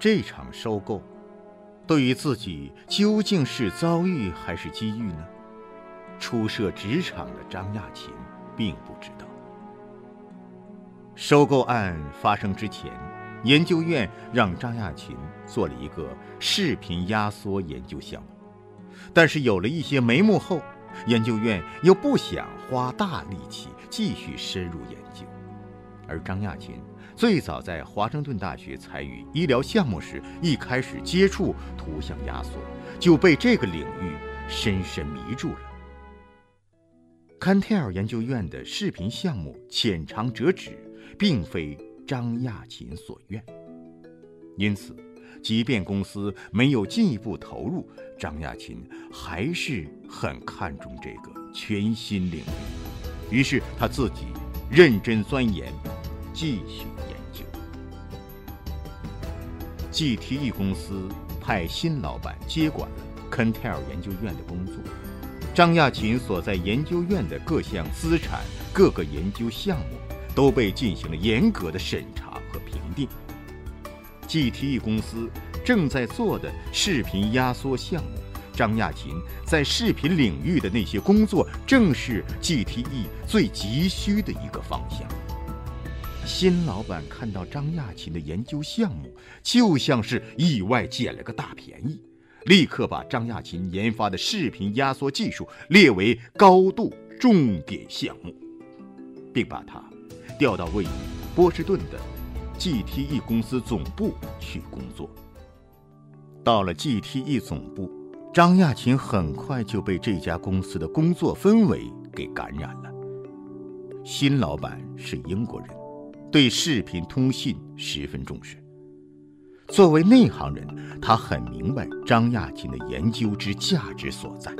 这场收购，对于自己究竟是遭遇还是机遇呢？初涉职场的张亚勤并不知道。收购案发生之前，研究院让张亚勤做了一个视频压缩研究项目，但是有了一些眉目后，研究院又不想花大力气继续深入研究，而张亚勤。最早在华盛顿大学参与医疗项目时，一开始接触图像压缩，就被这个领域深深迷住了。坎特尔研究院的视频项目浅尝辄止，并非张亚勤所愿，因此，即便公司没有进一步投入，张亚勤还是很看重这个全新领域，于是他自己认真钻研，继续。GTE 公司派新老板接管了 Cantel 研究院的工作，张亚勤所在研究院的各项资产、各个研究项目都被进行了严格的审查和评定。GTE 公司正在做的视频压缩项目，张亚勤在视频领域的那些工作，正是 GTE 最急需的一个方向。新老板看到张亚勤的研究项目，就像是意外捡了个大便宜，立刻把张亚勤研发的视频压缩技术列为高度重点项目，并把他调到位于波士顿的 GTE 公司总部去工作。到了 GTE 总部，张亚勤很快就被这家公司的工作氛围给感染了。新老板是英国人。对视频通信十分重视。作为内行人，他很明白张亚勤的研究之价值所在，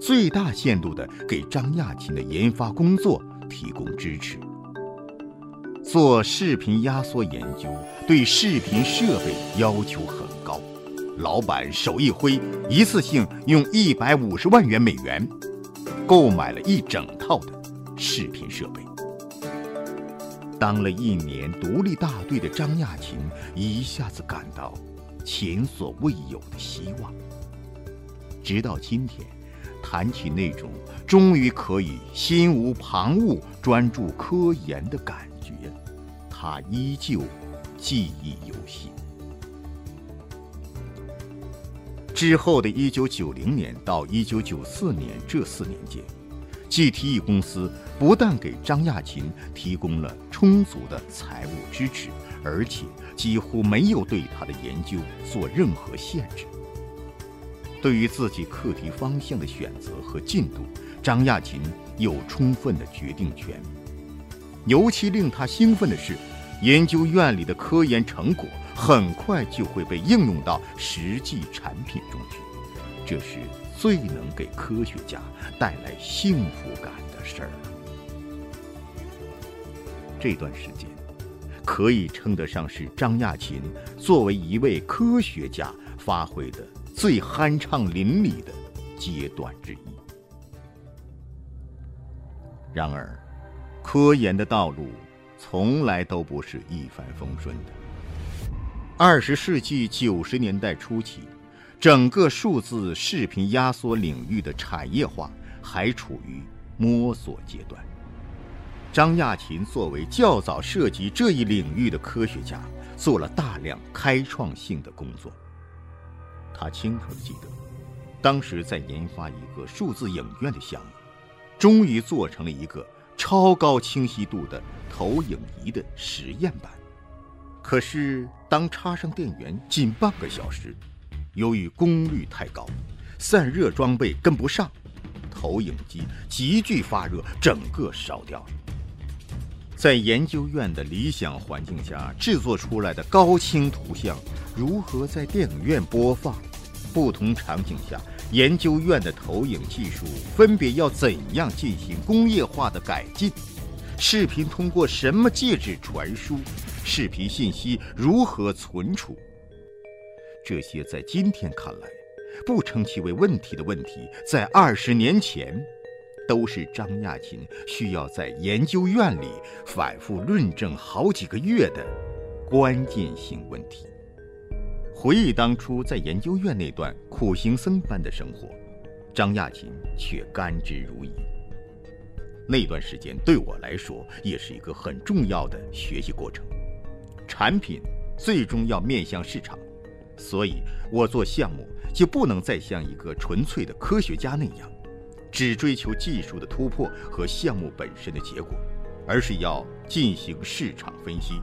最大限度地给张亚勤的研发工作提供支持。做视频压缩研究，对视频设备要求很高。老板手一挥，一次性用一百五十万元美元购买了一整套的视频设备。当了一年独立大队的张亚勤一下子感到前所未有的希望。直到今天，谈起那种终于可以心无旁骛专注科研的感觉，他依旧记忆犹新。之后的一九九零年到一九九四年这四年间。GTE 公司不但给张亚勤提供了充足的财务支持，而且几乎没有对他的研究做任何限制。对于自己课题方向的选择和进度，张亚勤有充分的决定权。尤其令他兴奋的是，研究院里的科研成果很快就会被应用到实际产品中去，这是。最能给科学家带来幸福感的事儿了。这段时间，可以称得上是张亚勤作为一位科学家发挥的最酣畅淋漓的阶段之一。然而，科研的道路从来都不是一帆风顺的。二十世纪九十年代初期。整个数字视频压缩领域的产业化还处于摸索阶段。张亚勤作为较早涉及这一领域的科学家，做了大量开创性的工作。他清楚地记得，当时在研发一个数字影院的项目，终于做成了一个超高清晰度的投影仪的实验版。可是，当插上电源近半个小时。由于功率太高，散热装备跟不上，投影机急剧发热，整个烧掉了。在研究院的理想环境下制作出来的高清图像，如何在电影院播放？不同场景下，研究院的投影技术分别要怎样进行工业化的改进？视频通过什么介质传输？视频信息如何存储？这些在今天看来，不称其为问题的问题，在二十年前，都是张亚勤需要在研究院里反复论证好几个月的关键性问题。回忆当初在研究院那段苦行僧般的生活，张亚勤却甘之如饴。那段时间对我来说也是一个很重要的学习过程。产品最终要面向市场，所以我做项目就不能再像一个纯粹的科学家那样，只追求技术的突破和项目本身的结果，而是要进行市场分析。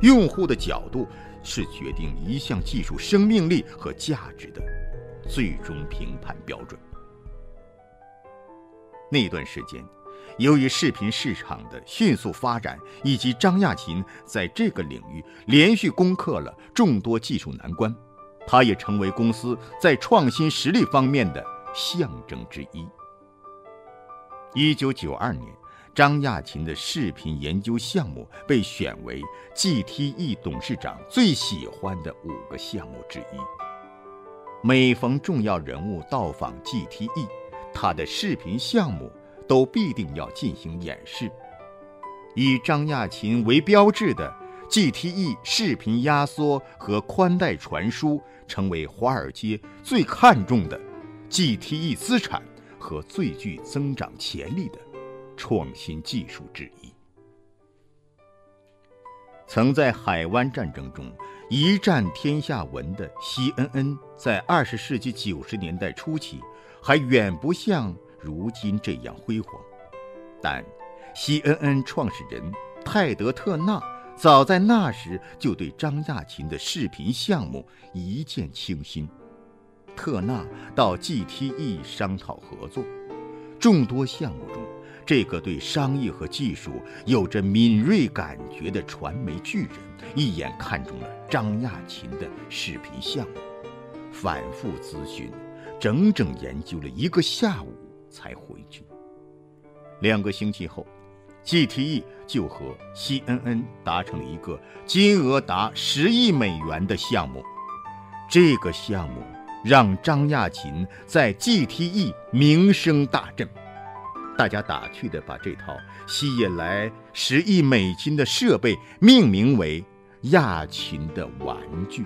用户的角度是决定一项技术生命力和价值的最终评判标准。那段时间。由于视频市场的迅速发展，以及张亚勤在这个领域连续攻克了众多技术难关，他也成为公司在创新实力方面的象征之一。一九九二年，张亚勤的视频研究项目被选为 GTE 董事长最喜欢的五个项目之一。每逢重要人物到访 GTE，他的视频项目。都必定要进行演示。以张亚勤为标志的 GTE 视频压缩和宽带传输，成为华尔街最看重的 GTE 资产和最具增长潜力的创新技术之一。曾在海湾战争中一战天下闻的 CNN，在二十世纪九十年代初期，还远不像。如今这样辉煌，但 CNN 创始人泰德·特纳早在那时就对张亚勤的视频项目一见倾心。特纳到 GTE 商讨合作，众多项目中，这个对商业和技术有着敏锐感觉的传媒巨人一眼看中了张亚勤的视频项目，反复咨询，整整研究了一个下午。才回去。两个星期后，GTE 就和 CNN 达成了一个金额达十亿美元的项目。这个项目让张亚勤在 GTE 名声大振，大家打趣的把这套吸引来十亿美金的设备命名为“亚勤的玩具”。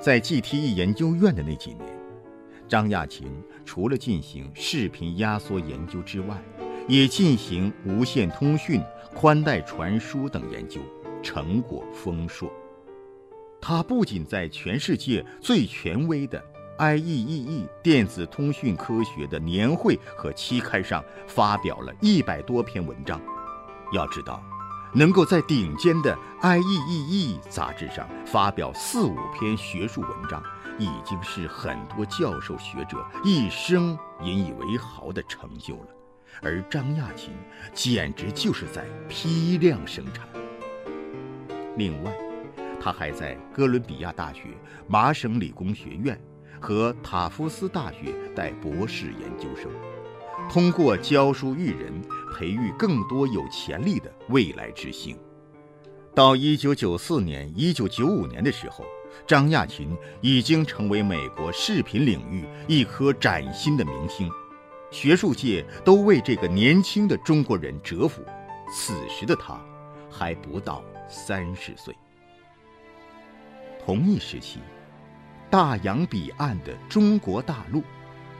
在 GTE 研究院的那几年。张亚勤除了进行视频压缩研究之外，也进行无线通讯、宽带传输等研究，成果丰硕。他不仅在全世界最权威的 IEEE 电子通讯科学的年会和期刊上发表了一百多篇文章。要知道，能够在顶尖的 IEEE 杂志上发表四五篇学术文章。已经是很多教授学者一生引以为豪的成就了，而张亚勤简直就是在批量生产。另外，他还在哥伦比亚大学、麻省理工学院和塔夫斯大学带博士研究生，通过教书育人，培育更多有潜力的未来之星。到一九九四年、一九九五年的时候。张亚勤已经成为美国视频领域一颗崭新的明星，学术界都为这个年轻的中国人折服。此时的他还不到三十岁。同一时期，大洋彼岸的中国大陆，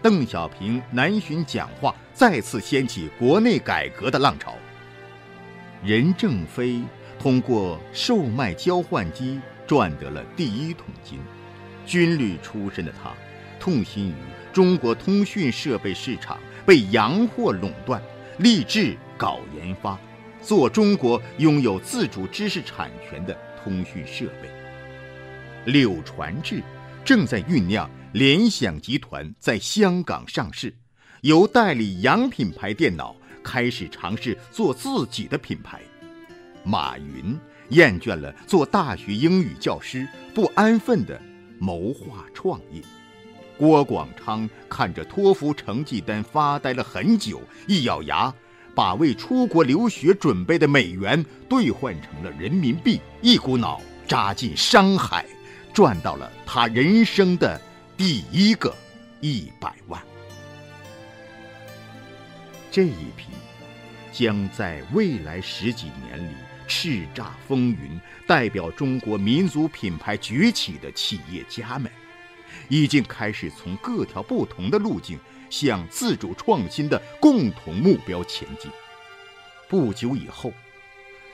邓小平南巡讲话再次掀起国内改革的浪潮。任正非通过售卖交换机。赚得了第一桶金，军旅出身的他，痛心于中国通讯设备市场被洋货垄断，立志搞研发，做中国拥有自主知识产权的通讯设备。柳传志正在酝酿联想集团在香港上市，由代理洋品牌电脑开始尝试做自己的品牌。马云。厌倦了做大学英语教师，不安分的谋划创业。郭广昌看着托福成绩单发呆了很久，一咬牙，把为出国留学准备的美元兑换成了人民币，一股脑扎进商海，赚到了他人生的第一个一百万。这一批将在未来十几年里。叱咤风云、代表中国民族品牌崛起的企业家们，已经开始从各条不同的路径向自主创新的共同目标前进。不久以后，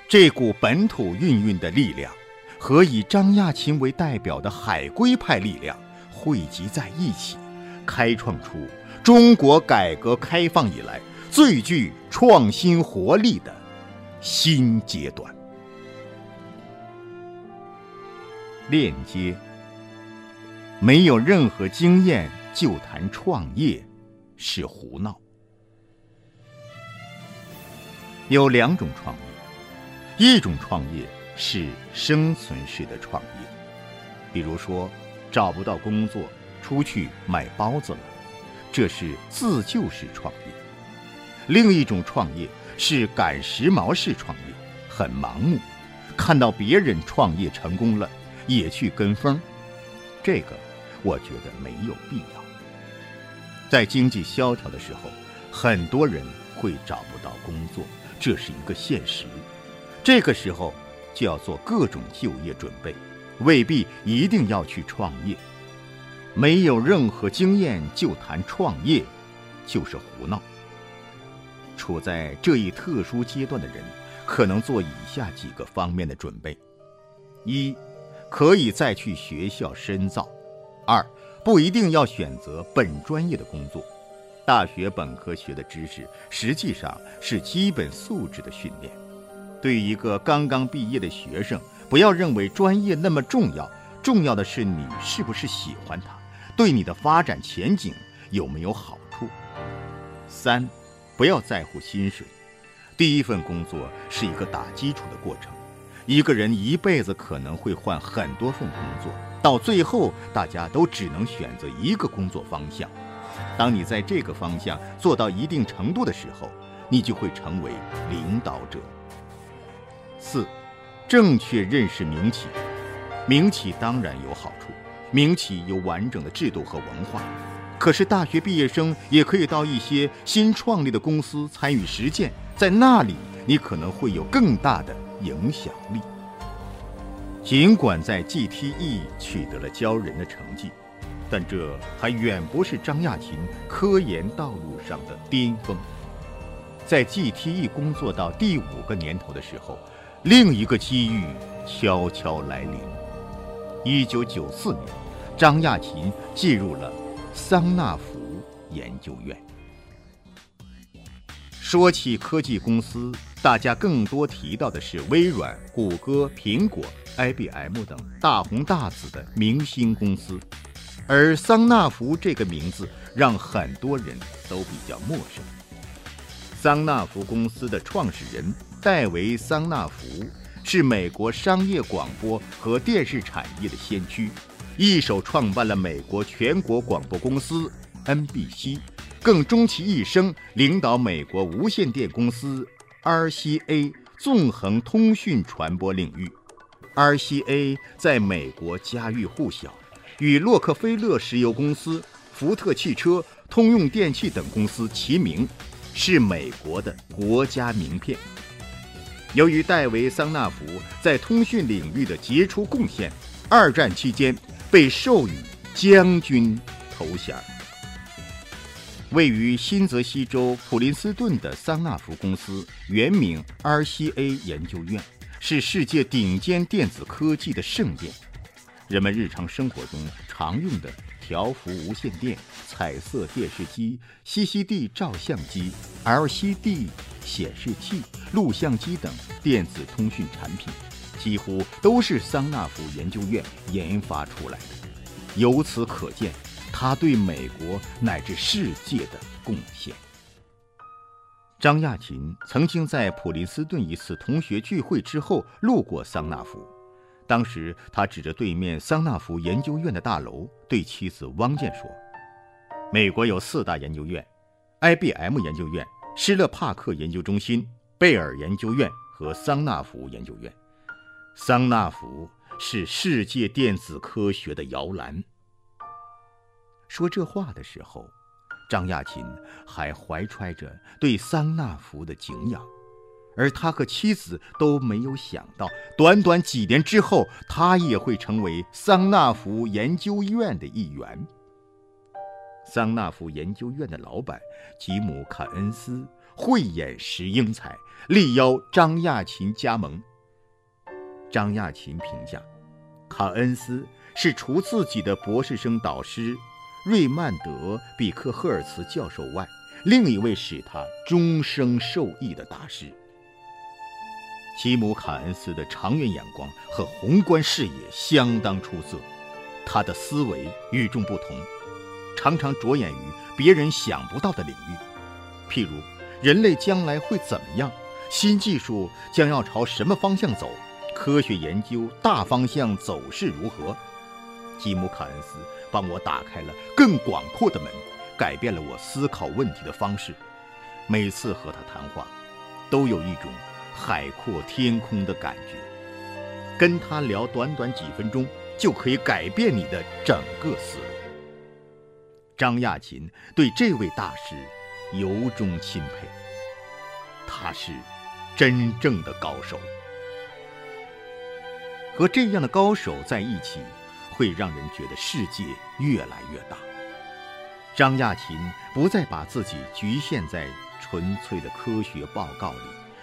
这股本土运运的力量和以张亚勤为代表的海归派力量汇集在一起，开创出中国改革开放以来最具创新活力的新阶段。链接，没有任何经验就谈创业，是胡闹。有两种创业，一种创业是生存式的创业，比如说找不到工作，出去卖包子了，这是自救式创业；另一种创业是赶时髦式创业，很盲目，看到别人创业成功了，也去跟风，这个我觉得没有必要。在经济萧条的时候，很多人会找不到工作。这是一个现实，这个时候就要做各种就业准备，未必一定要去创业。没有任何经验就谈创业，就是胡闹。处在这一特殊阶段的人，可能做以下几个方面的准备：一，可以再去学校深造；二，不一定要选择本专业的工作。大学本科学的知识实际上是基本素质的训练。对于一个刚刚毕业的学生，不要认为专业那么重要，重要的是你是不是喜欢它，对你的发展前景有没有好处。三，不要在乎薪水。第一份工作是一个打基础的过程。一个人一辈子可能会换很多份工作，到最后大家都只能选择一个工作方向。当你在这个方向做到一定程度的时候，你就会成为领导者。四，正确认识民企。民企当然有好处，民企有完整的制度和文化。可是大学毕业生也可以到一些新创立的公司参与实践，在那里你可能会有更大的影响力。尽管在 GTE 取得了骄人的成绩。但这还远不是张亚勤科研道路上的巅峰。在 GTE 工作到第五个年头的时候，另一个机遇悄悄来临。一九九四年，张亚勤进入了桑纳福研究院。说起科技公司，大家更多提到的是微软、谷歌、苹果、IBM 等大红大紫的明星公司。而桑纳福这个名字让很多人都比较陌生。桑纳福公司的创始人戴维·桑纳福是美国商业广播和电视产业的先驱，一手创办了美国全国广播公司 NBC，更终其一生领导美国无线电公司 RCA 纵横通讯传播领域。RCA 在美国家喻户晓。与洛克菲勒石油公司、福特汽车、通用电气等公司齐名，是美国的国家名片。由于戴维·桑纳福在通讯领域的杰出贡献，二战期间被授予将军头衔。位于新泽西州普林斯顿的桑纳福公司原名 RCA 研究院，是世界顶尖电子科技的圣殿。人们日常生活中常用的调幅无线电、彩色电视机、CCD 照相机、LCD 显示器、录像机等电子通讯产品，几乎都是桑纳福研究院研发出来的。由此可见，他对美国乃至世界的贡献。张亚勤曾经在普林斯顿一次同学聚会之后路过桑纳福。当时，他指着对面桑纳福研究院的大楼，对妻子汪建说：“美国有四大研究院：IBM 研究院、施勒帕克研究中心、贝尔研究院和桑纳福研究院。桑纳福是世界电子科学的摇篮。”说这话的时候，张亚勤还怀揣着对桑纳福的敬仰。而他和妻子都没有想到，短短几年之后，他也会成为桑纳福研究院的一员。桑纳福研究院的老板吉姆·卡恩斯慧眼识英才，力邀张亚勤加盟。张亚勤评价，卡恩斯是除自己的博士生导师瑞曼德·比克赫尔茨教授外，另一位使他终生受益的大师。吉姆·卡恩斯的长远眼光和宏观视野相当出色，他的思维与众不同，常常着眼于别人想不到的领域，譬如人类将来会怎么样，新技术将要朝什么方向走，科学研究大方向走势如何。吉姆·卡恩斯帮我打开了更广阔的门，改变了我思考问题的方式。每次和他谈话，都有一种。海阔天空的感觉，跟他聊短短几分钟就可以改变你的整个思路。张亚勤对这位大师由衷钦佩，他是真正的高手。和这样的高手在一起，会让人觉得世界越来越大。张亚勤不再把自己局限在纯粹的科学报告里。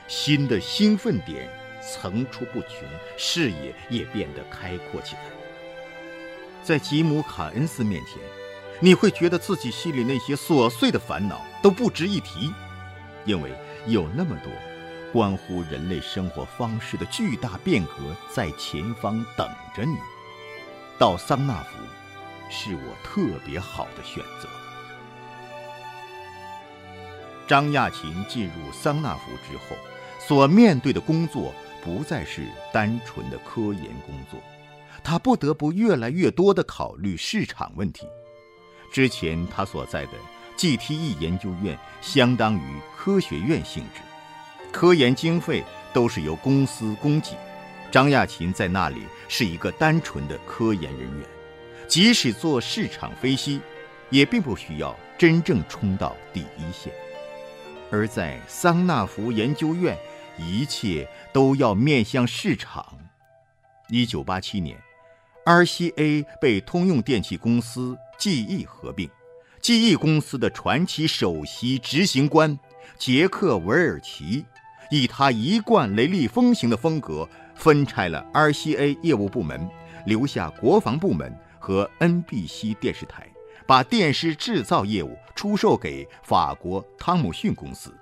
新的兴奋点层出不穷，视野也变得开阔起来。在吉姆·卡恩斯面前，你会觉得自己心里那些琐碎的烦恼都不值一提，因为有那么多关乎人类生活方式的巨大变革在前方等着你。到桑纳福，是我特别好的选择。张亚勤进入桑纳福之后。所面对的工作不再是单纯的科研工作，他不得不越来越多地考虑市场问题。之前他所在的 GTE 研究院相当于科学院性质，科研经费都是由公司供给。张亚勤在那里是一个单纯的科研人员，即使做市场分析，也并不需要真正冲到第一线。而在桑纳福研究院。一切都要面向市场。一九八七年，RCA 被通用电气公司 GE 合并，GE 公司的传奇首席执行官杰克·韦尔奇，以他一贯雷厉风行的风格，分拆了 RCA 业务部门，留下国防部门和 NBC 电视台，把电视制造业务出售给法国汤姆逊公司。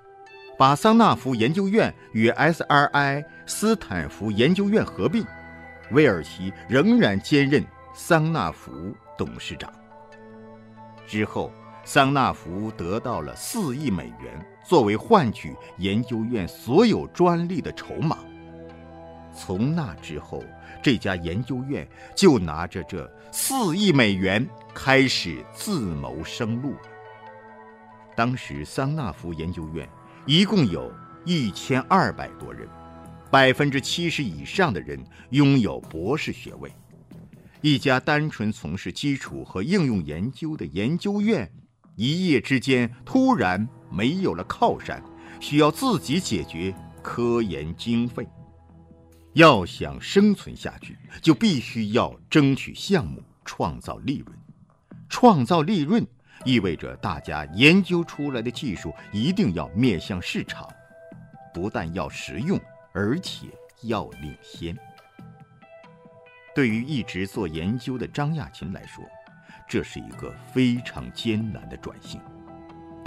把桑纳福研究院与 SRI 斯坦福研究院合并，威尔奇仍然兼任桑纳福董事长。之后，桑纳福得到了四亿美元作为换取研究院所有专利的筹码。从那之后，这家研究院就拿着这四亿美元开始自谋生路。当时，桑纳福研究院。一共有一千二百多人，百分之七十以上的人拥有博士学位。一家单纯从事基础和应用研究的研究院，一夜之间突然没有了靠山，需要自己解决科研经费。要想生存下去，就必须要争取项目，创造利润，创造利润。意味着大家研究出来的技术一定要面向市场，不但要实用，而且要领先。对于一直做研究的张亚勤来说，这是一个非常艰难的转型。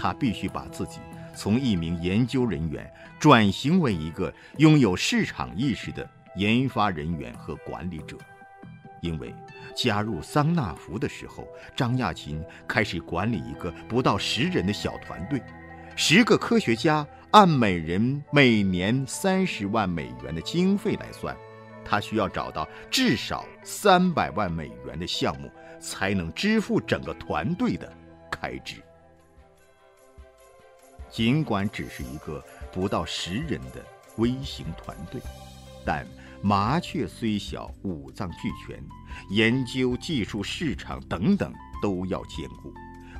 他必须把自己从一名研究人员转型为一个拥有市场意识的研发人员和管理者，因为。加入桑纳福的时候，张亚勤开始管理一个不到十人的小团队，十个科学家按每人每年三十万美元的经费来算，他需要找到至少三百万美元的项目，才能支付整个团队的开支。尽管只是一个不到十人的微型团队，但。麻雀虽小，五脏俱全，研究、技术、市场等等都要兼顾，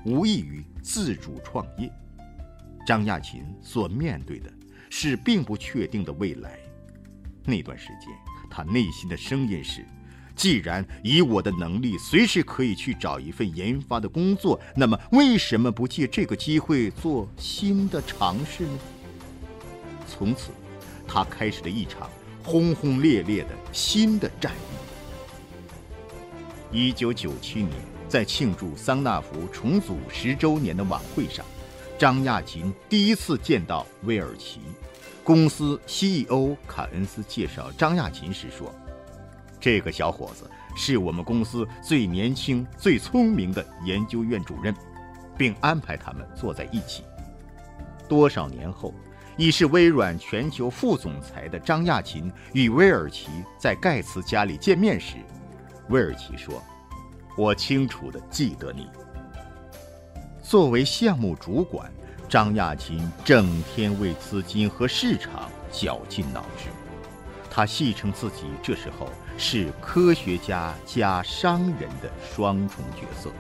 无异于自主创业。张亚勤所面对的是并不确定的未来。那段时间，他内心的声音是：既然以我的能力随时可以去找一份研发的工作，那么为什么不借这个机会做新的尝试呢？从此，他开始了一场轰轰烈烈的新的战役。一九九七年，在庆祝桑纳福重组十周年的晚会上，张亚勤第一次见到威尔奇。公司 CEO 卡恩斯介绍张亚勤时说：“这个小伙子是我们公司最年轻、最聪明的研究院主任，并安排他们坐在一起。”多少年后，已是微软全球副总裁的张亚勤与威尔奇在盖茨家里见面时，威尔奇说：“我清楚地记得你。”作为项目主管。张亚勤整天为资金和市场绞尽脑汁，他戏称自己这时候是科学家加商人的双重角色，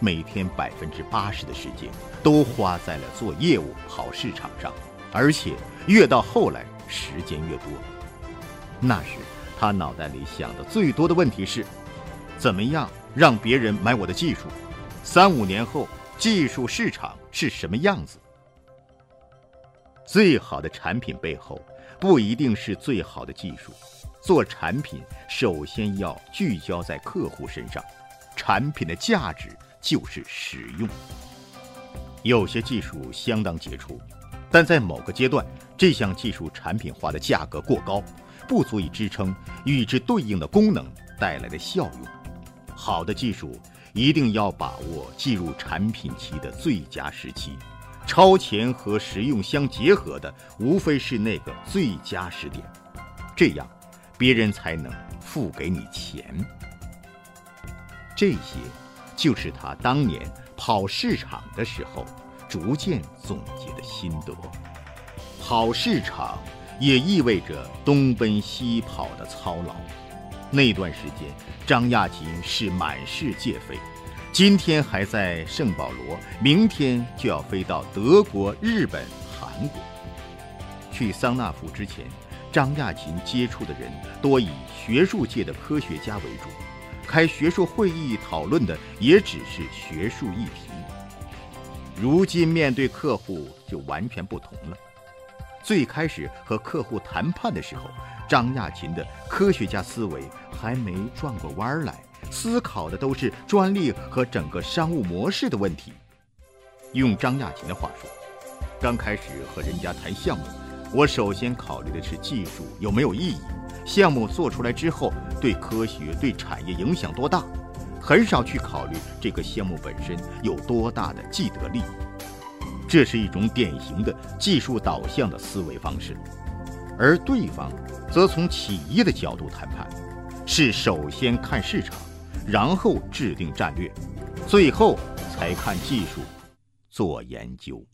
每天百分之八十的时间都花在了做业务、跑市场上，而且越到后来时间越多。那时他脑袋里想的最多的问题是：怎么样让别人买我的技术？三五年后。技术市场是什么样子？最好的产品背后不一定是最好的技术。做产品首先要聚焦在客户身上，产品的价值就是使用。有些技术相当杰出，但在某个阶段，这项技术产品化的价格过高，不足以支撑与之对应的功能带来的效用。好的技术。一定要把握进入产品期的最佳时期，超前和实用相结合的，无非是那个最佳时点，这样，别人才能付给你钱。这些，就是他当年跑市场的时候逐渐总结的心得。跑市场也意味着东奔西跑的操劳。那段时间，张亚勤是满世界飞，今天还在圣保罗，明天就要飞到德国、日本、韩国。去桑纳福之前，张亚勤接触的人多以学术界的科学家为主，开学术会议讨论的也只是学术议题。如今面对客户就完全不同了。最开始和客户谈判的时候。张亚勤的科学家思维还没转过弯来，思考的都是专利和整个商务模式的问题。用张亚勤的话说，刚开始和人家谈项目，我首先考虑的是技术有没有意义，项目做出来之后对科学、对产业影响多大，很少去考虑这个项目本身有多大的既得利益。这是一种典型的技术导向的思维方式。而对方则从企业的角度谈判，是首先看市场，然后制定战略，最后才看技术，做研究。